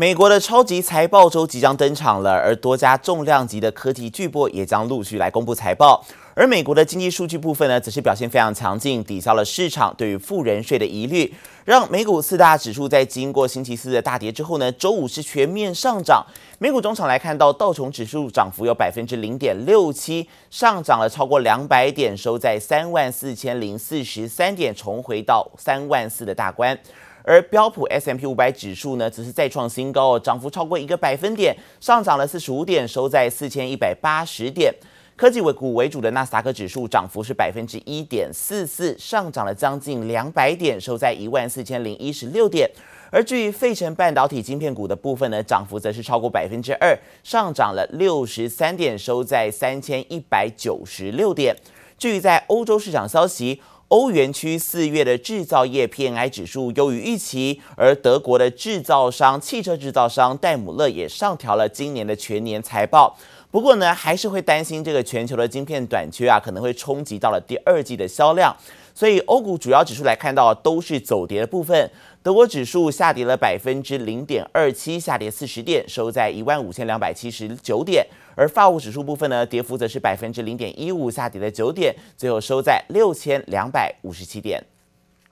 美国的超级财报周即将登场了，而多家重量级的科技巨擘也将陆续来公布财报。而美国的经济数据部分呢，则是表现非常强劲，抵消了市场对于富人税的疑虑，让美股四大指数在经过星期四的大跌之后呢，周五是全面上涨。美股中场来看到道琼指数涨幅有百分之零点六七，上涨了超过两百点，收在三万四千零四十三点，重回到三万四的大关。而标普 S M P 五百指数呢，则是再创新高，涨幅超过一个百分点，上涨了四十五点，收在四千一百八十点。科技为股为主的纳斯达克指数涨幅是百分之一点四四，上涨了将近两百点，收在一万四千零一十六点。而至于费城半导体晶片股的部分呢，涨幅则是超过百分之二，上涨了六十三点，收在三千一百九十六点。至于在欧洲市场消息，欧元区四月的制造业 PMI 指数优于预期，而德国的制造商汽车制造商戴姆勒也上调了今年的全年财报。不过呢，还是会担心这个全球的晶片短缺啊，可能会冲击到了第二季的销量。所以欧股主要指数来看到都是走跌的部分。德国指数下跌了百分之零点二七，下跌四十点，收在一万五千两百七十九点。而法国指数部分呢，跌幅则是百分之零点一五，下跌了九点，最后收在六千两百五十七点。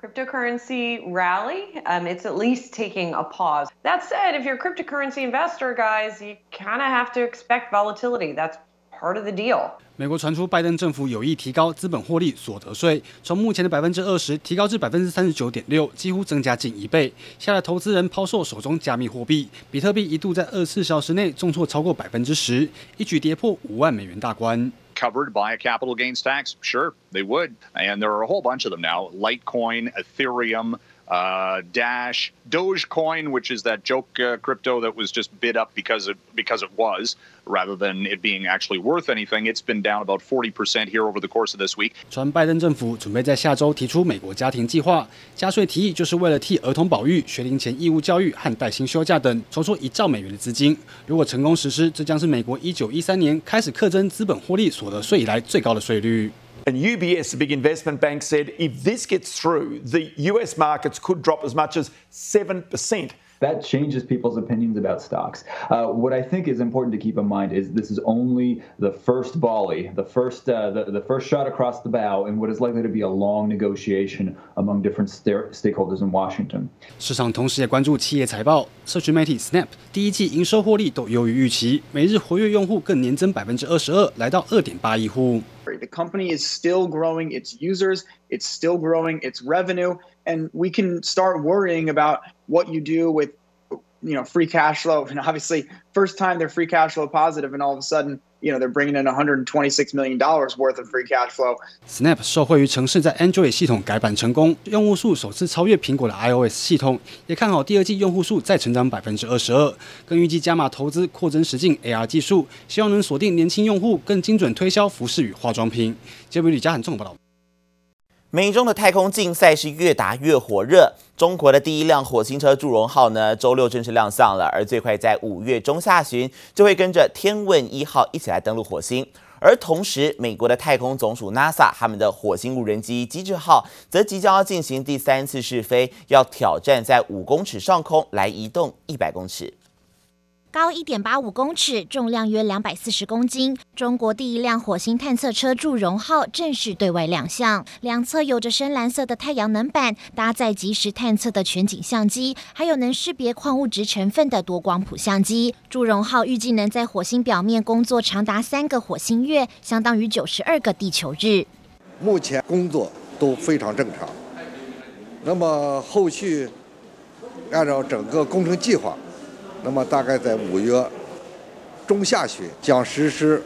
Cryptocurrency rally, um, it's at least taking a pause. That said, if you're a cryptocurrency investor, guys, you kind of have to expect volatility. That's part of the deal. 美国传出拜登政府有意提高资本获利所得税，从目前的百分之二十提高至百分之三十九点六，几乎增加近一倍，吓得投资人抛售手中加密货币。比特币一度在二十四小时内重挫超过百分之十，一举跌破五万美元大关。covered by a capital gains tax? Sure, they would. And there are a whole bunch of them now Litecoin, Ethereum, uh, Dash, Dogecoin, which is that joke uh, crypto that was just bid up because it, because it was, rather than it being actually worth anything. It's been down about 40% here over the course of this week. 传拜登政府准备在下周提出美国家庭计划，加税提议就是为了替儿童保育、学龄前义务教育和带薪休假等筹措一兆美元的资金。如果成功实施，这将是美国1913年开始课征资本获利所得税以来最高的税率。And UBS, a big investment bank, said if this gets through, the US markets could drop as much as 7%. That changes people's opinions about stocks. Uh, what I think is important to keep in mind is this is only the first volley, the first, uh, the, the first shot across the bow, in what is likely to be a long negotiation among different st stakeholders in Washington. 市场同时也关注企业财报，社群媒体 Snap 第一季营收获利都优于预期，每日活跃用户更年增百分之二十二，来到二点八亿户。 Company is still growing its users, it's still growing its revenue, and we can start worrying about what you do with you know free cash flow. And obviously, first time they're free cash flow positive, and all of a sudden You know, they're bringing in 126 million dollars worth of free cash flow. Snap 受惠于城市在 Android 系统改版成功，用户数首次超越苹果的 iOS 系统，也看好第二季用户数再成长百分之二十二，更预计加码投资扩增实境 AR 技术，希望能锁定年轻用户，更精准推销服饰与化妆品。杰比吕家很重报道。美中的太空竞赛是越打越火热。中国的第一辆火星车祝融号呢，周六正式亮相了，而最快在五月中下旬就会跟着天问一号一起来登陆火星。而同时，美国的太空总署 NASA 他们的火星无人机机智号则即将要进行第三次试飞，要挑战在五公尺上空来移动一百公尺。高一点八五公尺，重量约两百四十公斤。中国第一辆火星探测车祝融号正式对外亮相，两侧有着深蓝色的太阳能板，搭载即时探测的全景相机，还有能识别矿物质成分的多光谱相机。祝融号预计能在火星表面工作长达三个火星月，相当于九十二个地球日。目前工作都非常正常，那么后续按照整个工程计划。那么大概在五月中下旬将实施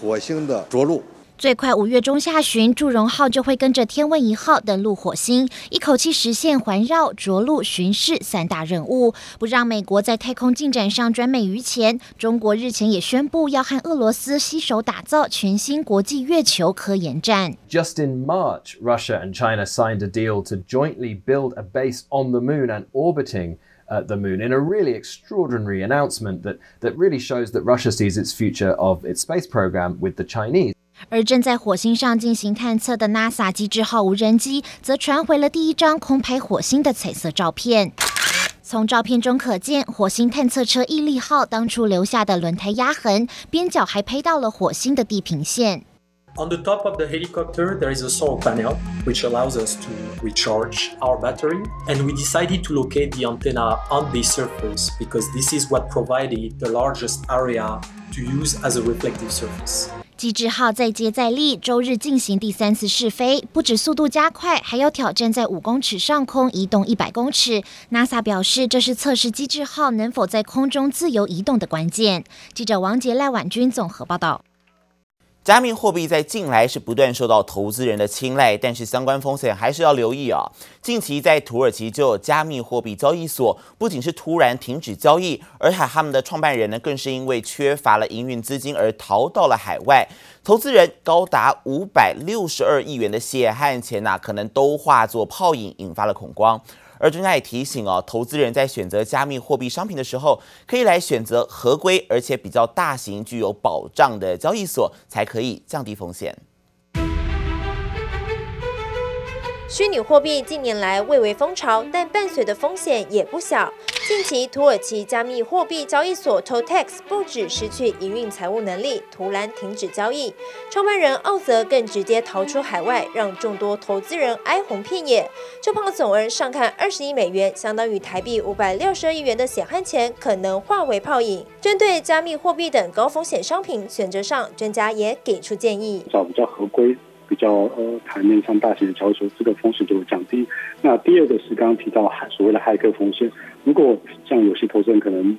火星的着陆。最快五月中下旬，祝融号就会跟着天问一号登陆火星，一口气实现环绕、着陆、巡视三大任务，不让美国在太空进展上转美于前。中国日前也宣布要和俄罗斯携手打造全新国际月球科研站。Just in March, Russia and China signed a deal to jointly build a base on the moon and orbiting. At the moon in a really extraordinary announcement that that really shows that Russia sees its future of its space program with the Chinese. 而正在火星上进行探测的 NASA 机智号无人机，则传回了第一张空拍火星的彩色照片。从照片中可见，火星探测车毅力号当初留下的轮胎压痕，边角还配到了火星的地平线。On the top of the helicopter, there is a solar panel which allows us to recharge our battery. And we decided to locate the antenna on the surface because this is what provided the largest area to use as a reflective surface. 机智号再接再厉，周日进行第三次试飞，不止速度加快，还要挑战在五公尺上空移动一百公尺。NASA 表示，这是测试机智号能否在空中自由移动的关键。记者王杰、赖婉君综合报道。 加密货币在近来是不断受到投资人的青睐，但是相关风险还是要留意啊。近期在土耳其就有加密货币交易所，不仅是突然停止交易，而且他们的创办人呢，更是因为缺乏了营运资金而逃到了海外。投资人高达五百六十二亿元的血汗钱呐，可能都化作泡影，引发了恐慌。而专家也提醒哦，投资人在选择加密货币商品的时候，可以来选择合规而且比较大型、具有保障的交易所，才可以降低风险。虚拟货币近年来蔚为风潮，但伴随的风险也不小。近期，土耳其加密货币交易所 TOTEX 不止失去营运财务能力，突然停止交易。创办人奥泽更直接逃出海外，让众多投资人哀鸿遍野。就怕总额上看二十亿美元，相当于台币五百六十二亿元的血汗钱，可能化为泡影。针对加密货币等高风险商品选择上，专家也给出建议：找比较合规。比较呃台面上大型的交易所，这个风险就会降低。那第二个是刚刚提到所谓的骇客风险，如果像有些投资人可能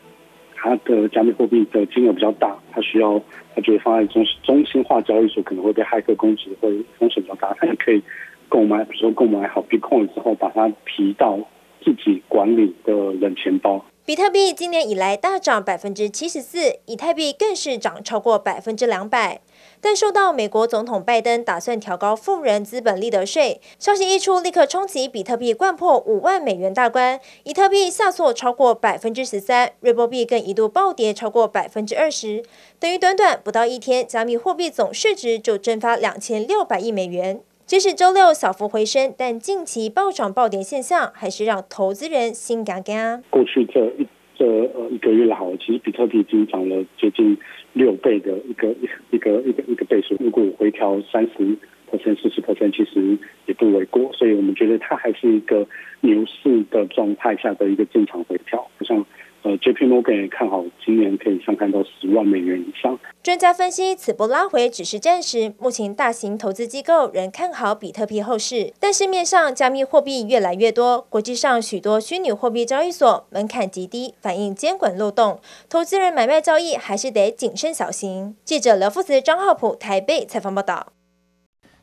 他的加密货币的金额比较大，他需要他觉得放在中中心化交易所可能会被骇客攻击，会风险比较大。他也可以购买，比如说购买好 Bitcoin 之后，把它提到自己管理的冷钱包。比特币今年以来大涨百分之七十四，以太币更是涨超过百分之两百。但受到美国总统拜登打算调高富人资本利得税消息一出，立刻冲击比特币掼破五万美元大关，以特币下挫超过百分之十三，瑞波币更一度暴跌超过百分之二十，等于短短不到一天，加密货币总市值就蒸发两千六百亿美元。即使周六小幅回升，但近期暴涨暴跌现象还是让投资人心嘎嘎。过去这一这呃一个月来，其实比特币已经涨了接近。六倍的一个一个一个一个倍数，如果回调三十 percent、四十 percent，其实也不为过。所以我们觉得它还是一个牛市的状态下的一个正常回调，不像。呃，JP Morgan 也看好今年可以上看到十万美元以上。专家分析，此波拉回只是暂时，目前大型投资机构仍看好比特币后市。但市面上加密货币越来越多，国际上许多虚拟货币交易所门槛极低，反映监管漏洞，投资人买卖交易还是得谨慎小心。记者刘富慈、张浩普台北采访报道。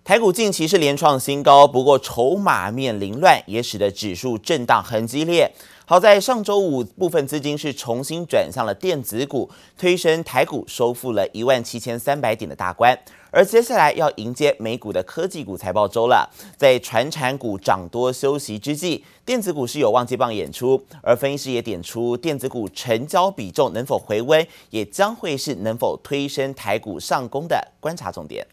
台股近期是连创新高，不过筹码面凌乱，也使得指数震荡很激烈。好在上周五部分资金是重新转向了电子股，推升台股收复了一万七千三百点的大关。而接下来要迎接美股的科技股财报周了，在传产股涨多休息之际，电子股是有望接棒演出。而分析师也点出，电子股成交比重能否回温，也将会是能否推升台股上攻的观察重点。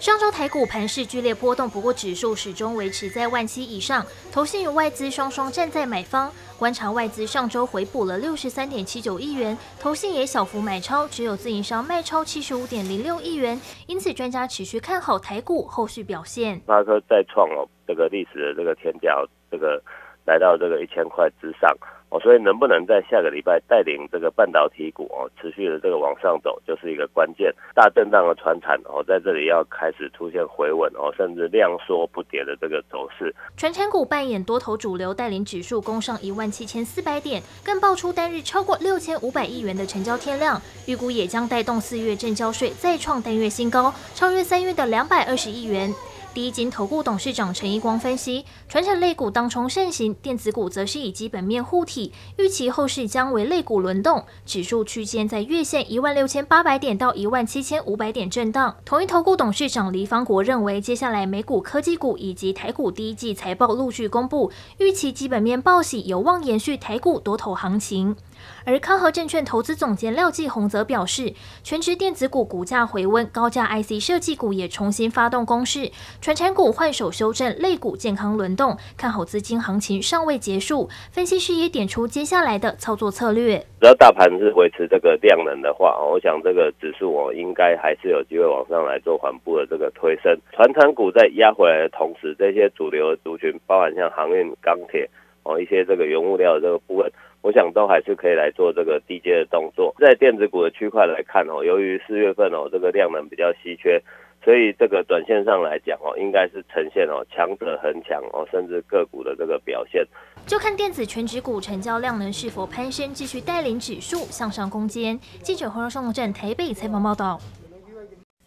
上周台股盘势剧烈波动，不过指数始终维持在万七以上。投信与外资双双站在买方，观察外资上周回补了六十三点七九亿元，投信也小幅买超，只有自营商卖超七十五点零六亿元。因此，专家持续看好台股后续表现。那说再创了这个历史的这个天价，这个来到这个一千块之上。哦，所以能不能在下个礼拜带领这个半导体股哦，持续的这个往上走，就是一个关键。大震荡的传产哦，在这里要开始出现回稳哦，甚至量缩不跌的这个走势。传产股扮演多头主流，带领指数攻上一万七千四百点，更爆出单日超过六千五百亿元的成交天量，预估也将带动四月正交税再创单月新高，超越三月的两百二十亿元。第一金投顾董事长陈一光分析，传产类股当冲盛行，电子股则是以基本面护体，预期后市将为类股轮动，指数区间在月线一万六千八百点到一万七千五百点震荡。同一投顾董事长黎方国认为，接下来美股科技股以及台股第一季财报陆续公布，预期基本面报喜，有望延续台股多头行情。而康和证券投资总监廖继宏则表示，全职电子股股价回温，高价 IC 设计股也重新发动攻势，传产股换手修正，类股健康轮动，看好资金行情尚未结束。分析师也点出接下来的操作策略。只要大盘是维持这个量能的话，我想这个指数我应该还是有机会往上来做缓步的这个推升。传产股在压回来的同时，这些主流族群，包含像航运、钢铁哦一些这个原物料的这个部分，我想都还是可以来做这个低阶的动作。在电子股的区块来看哦，由于四月份哦这个量能比较稀缺。所以这个短线上来讲哦，应该是呈现哦强者恒强哦，甚至个股的这个表现。就看电子权值股成交量能是否攀升，继续带领指数向上攻坚。记者黄荣胜台北采访报道。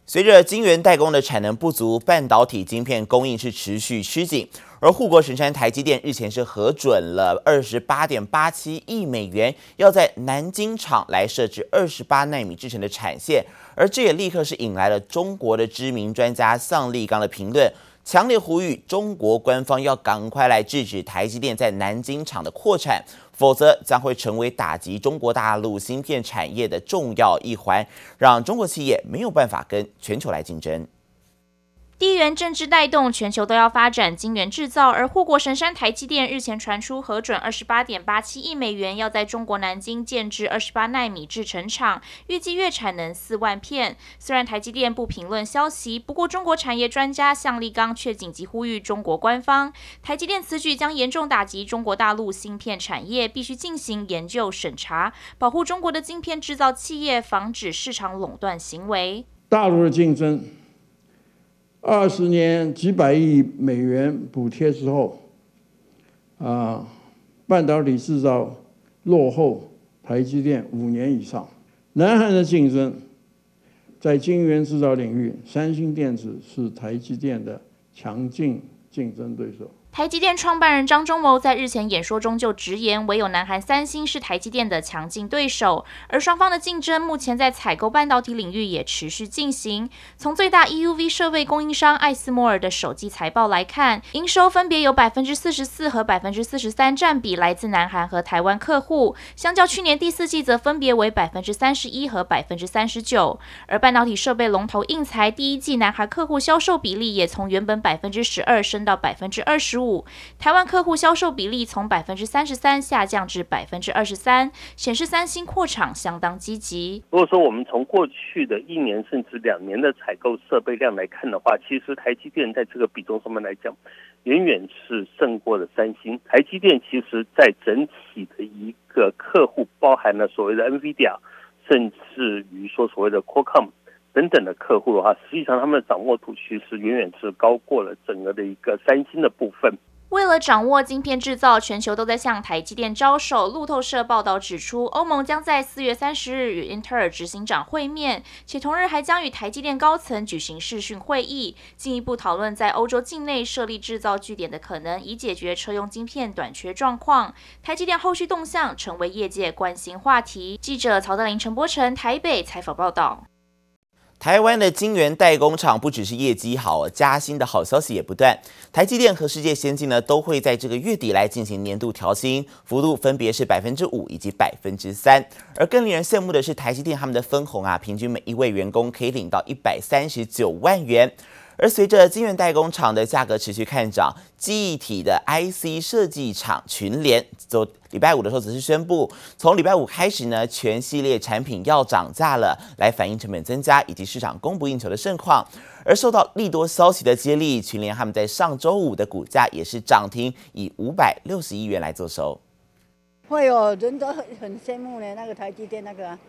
随着晶圆代工的产能不足，半导体晶片供应是持续吃紧。而护国神山台积电日前是核准了二十八点八七亿美元，要在南京厂来设置二十八纳米制程的产线。而这也立刻是引来了中国的知名专家向立刚的评论，强烈呼吁中国官方要赶快来制止台积电在南京厂的扩产。否则将会成为打击中国大陆芯片产业的重要一环，让中国企业没有办法跟全球来竞争。地缘政治带动全球都要发展晶圆制造，而护国神山台积电日前传出核准二十八点八七亿美元，要在中国南京建置二十八奈米制程厂，预计月产能四万片。虽然台积电不评论消息，不过中国产业专家向立刚却紧急呼吁中国官方，台积电此举将严重打击中国大陆芯片产业，必须进行研究审查，保护中国的晶片制造企业，防止市场垄断行为。大陆的竞争。二十年几百亿美元补贴之后，啊，半导体制造落后台积电五年以上。南韩的竞争，在晶圆制造领域，三星电子是台积电的强劲竞争对手。台积电创办人张忠谋在日前演说中就直言，唯有南韩三星是台积电的强劲对手，而双方的竞争目前在采购半导体领域也持续进行。从最大 EUV 设备供应商艾斯摩尔的首季财报来看，营收分别有百分之四十四和百分之四十三占比来自南韩和台湾客户，相较去年第四季则分别为百分之三十一和百分之三十九。而半导体设备龙头应材第一季南韩客户销售比例也从原本百分之十二升到百分之二十五。五台湾客户销售比例从百分之三十三下降至百分之二十三，显示三星扩厂相当积极。如果说我们从过去的一年甚至两年的采购设备量来看的话，其实台积电在这个比重上面来讲，远远是胜过了三星。台积电其实在整体的一个客户，包含了所谓的 NVIDIA，甚至于说所谓的 Qualcomm。等等的客户的话，实际上他们的掌握度其实远远是高过了整个的一个三星的部分。为了掌握晶片制造，全球都在向台积电招手。路透社报道指出，欧盟将在四月三十日与英特尔执行长会面，且同日还将与台积电高层举行视讯会议，进一步讨论在欧洲境内设立制造据点的可能，以解决车用晶片短缺状况。台积电后续动向成为业界关心话题。记者曹德林、陈柏成台北采访报道。台湾的晶圆代工厂不只是业绩好，加薪的好消息也不断。台积电和世界先进呢都会在这个月底来进行年度调薪，幅度分别是百分之五以及百分之三。而更令人羡慕的是，台积电他们的分红啊，平均每一位员工可以领到一百三十九万元。而随着晶圆代工厂的价格持续看涨，记忆体的 IC 设计厂群联，走礼拜五的时候则是宣布，从礼拜五开始呢，全系列产品要涨价了，来反映成本增加以及市场供不应求的盛况。而受到利多消息的接力，群联他们在上周五的股价也是涨停，以五百六十亿元来做收。会有人都很很羡慕呢，那个台积电那个。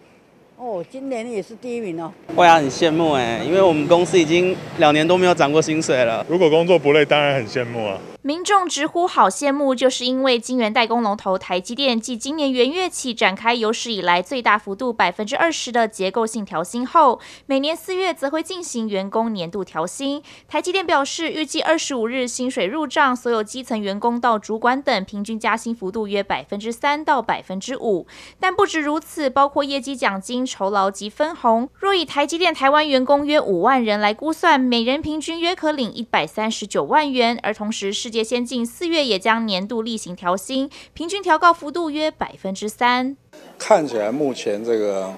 哦，今年也是第一名哦。会啊，很羡慕哎，因为我们公司已经两年都没有涨过薪水了。如果工作不累，当然很羡慕啊。民众直呼好羡慕，就是因为晶圆代工龙头台积电继今年元月起展开有史以来最大幅度百分之二十的结构性调薪后，每年四月则会进行员工年度调薪。台积电表示，预计二十五日薪水入账，所有基层员工到主管等平均加薪幅度约百分之三到百分之五。但不止如此，包括业绩奖金、酬劳及分红。若以台积电台湾员工约五万人来估算，每人平均约可领一百三十九万元，而同时世界先进四月也将年度例行调薪，平均调高幅度约百分之三。看起来目前这个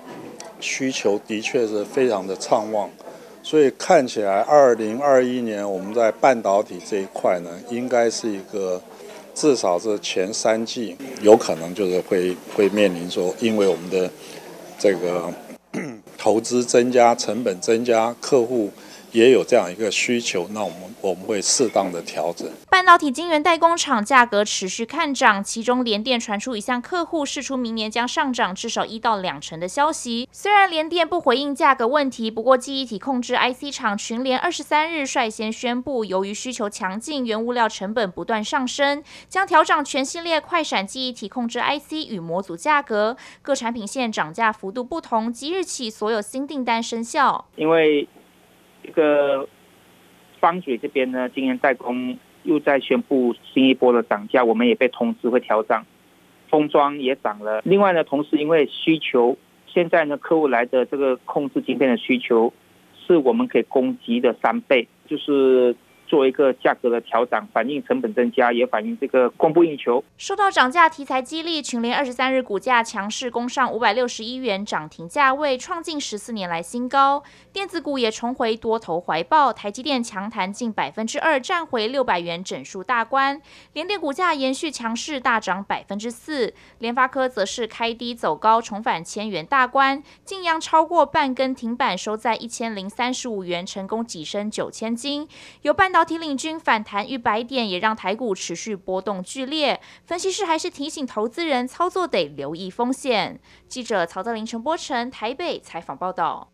需求的确是非常的畅旺，所以看起来二零二一年我们在半导体这一块呢，应该是一个至少是前三季有可能就是会会面临说，因为我们的这个 投资增加、成本增加、客户。也有这样一个需求，那我们我们会适当的调整。半导体晶圆代工厂价格持续看涨，其中联电传出一项客户释出明年将上涨至少一到两成的消息。虽然联电不回应价格问题，不过记忆体控制 IC 厂群联二十三日率先宣布，由于需求强劲，原物料成本不断上升，将调整全系列快闪记忆体控制 IC 与模组价格，各产品线涨价幅度不同，即日起所有新订单生效。因为这个方嘴这边呢，今年代工又在宣布新一波的涨价，我们也被通知会调涨，封装也涨了。另外呢，同时因为需求，现在呢，客户来的这个控制芯片的需求，是我们可以供给的三倍，就是。做一个价格的调整，反映成本增加，也反映这个供不应求。受到涨价题材激励，群联二十三日股价强势攻上五百六十一元涨停价位，创近十四年来新高。电子股也重回多头怀抱，台积电强弹近百分之二，站回六百元整数大关。联电股价延续强势，大涨百分之四。联发科则是开低走高，重返千元大关，晋阳超过半根停板，收在一千零三十五元，成功跻身九千金。有半导体领军反弹逾百点，也让台股持续波动剧烈。分析师还是提醒投资人操作得留意风险。记者曹德林、陈波成台北采访报道。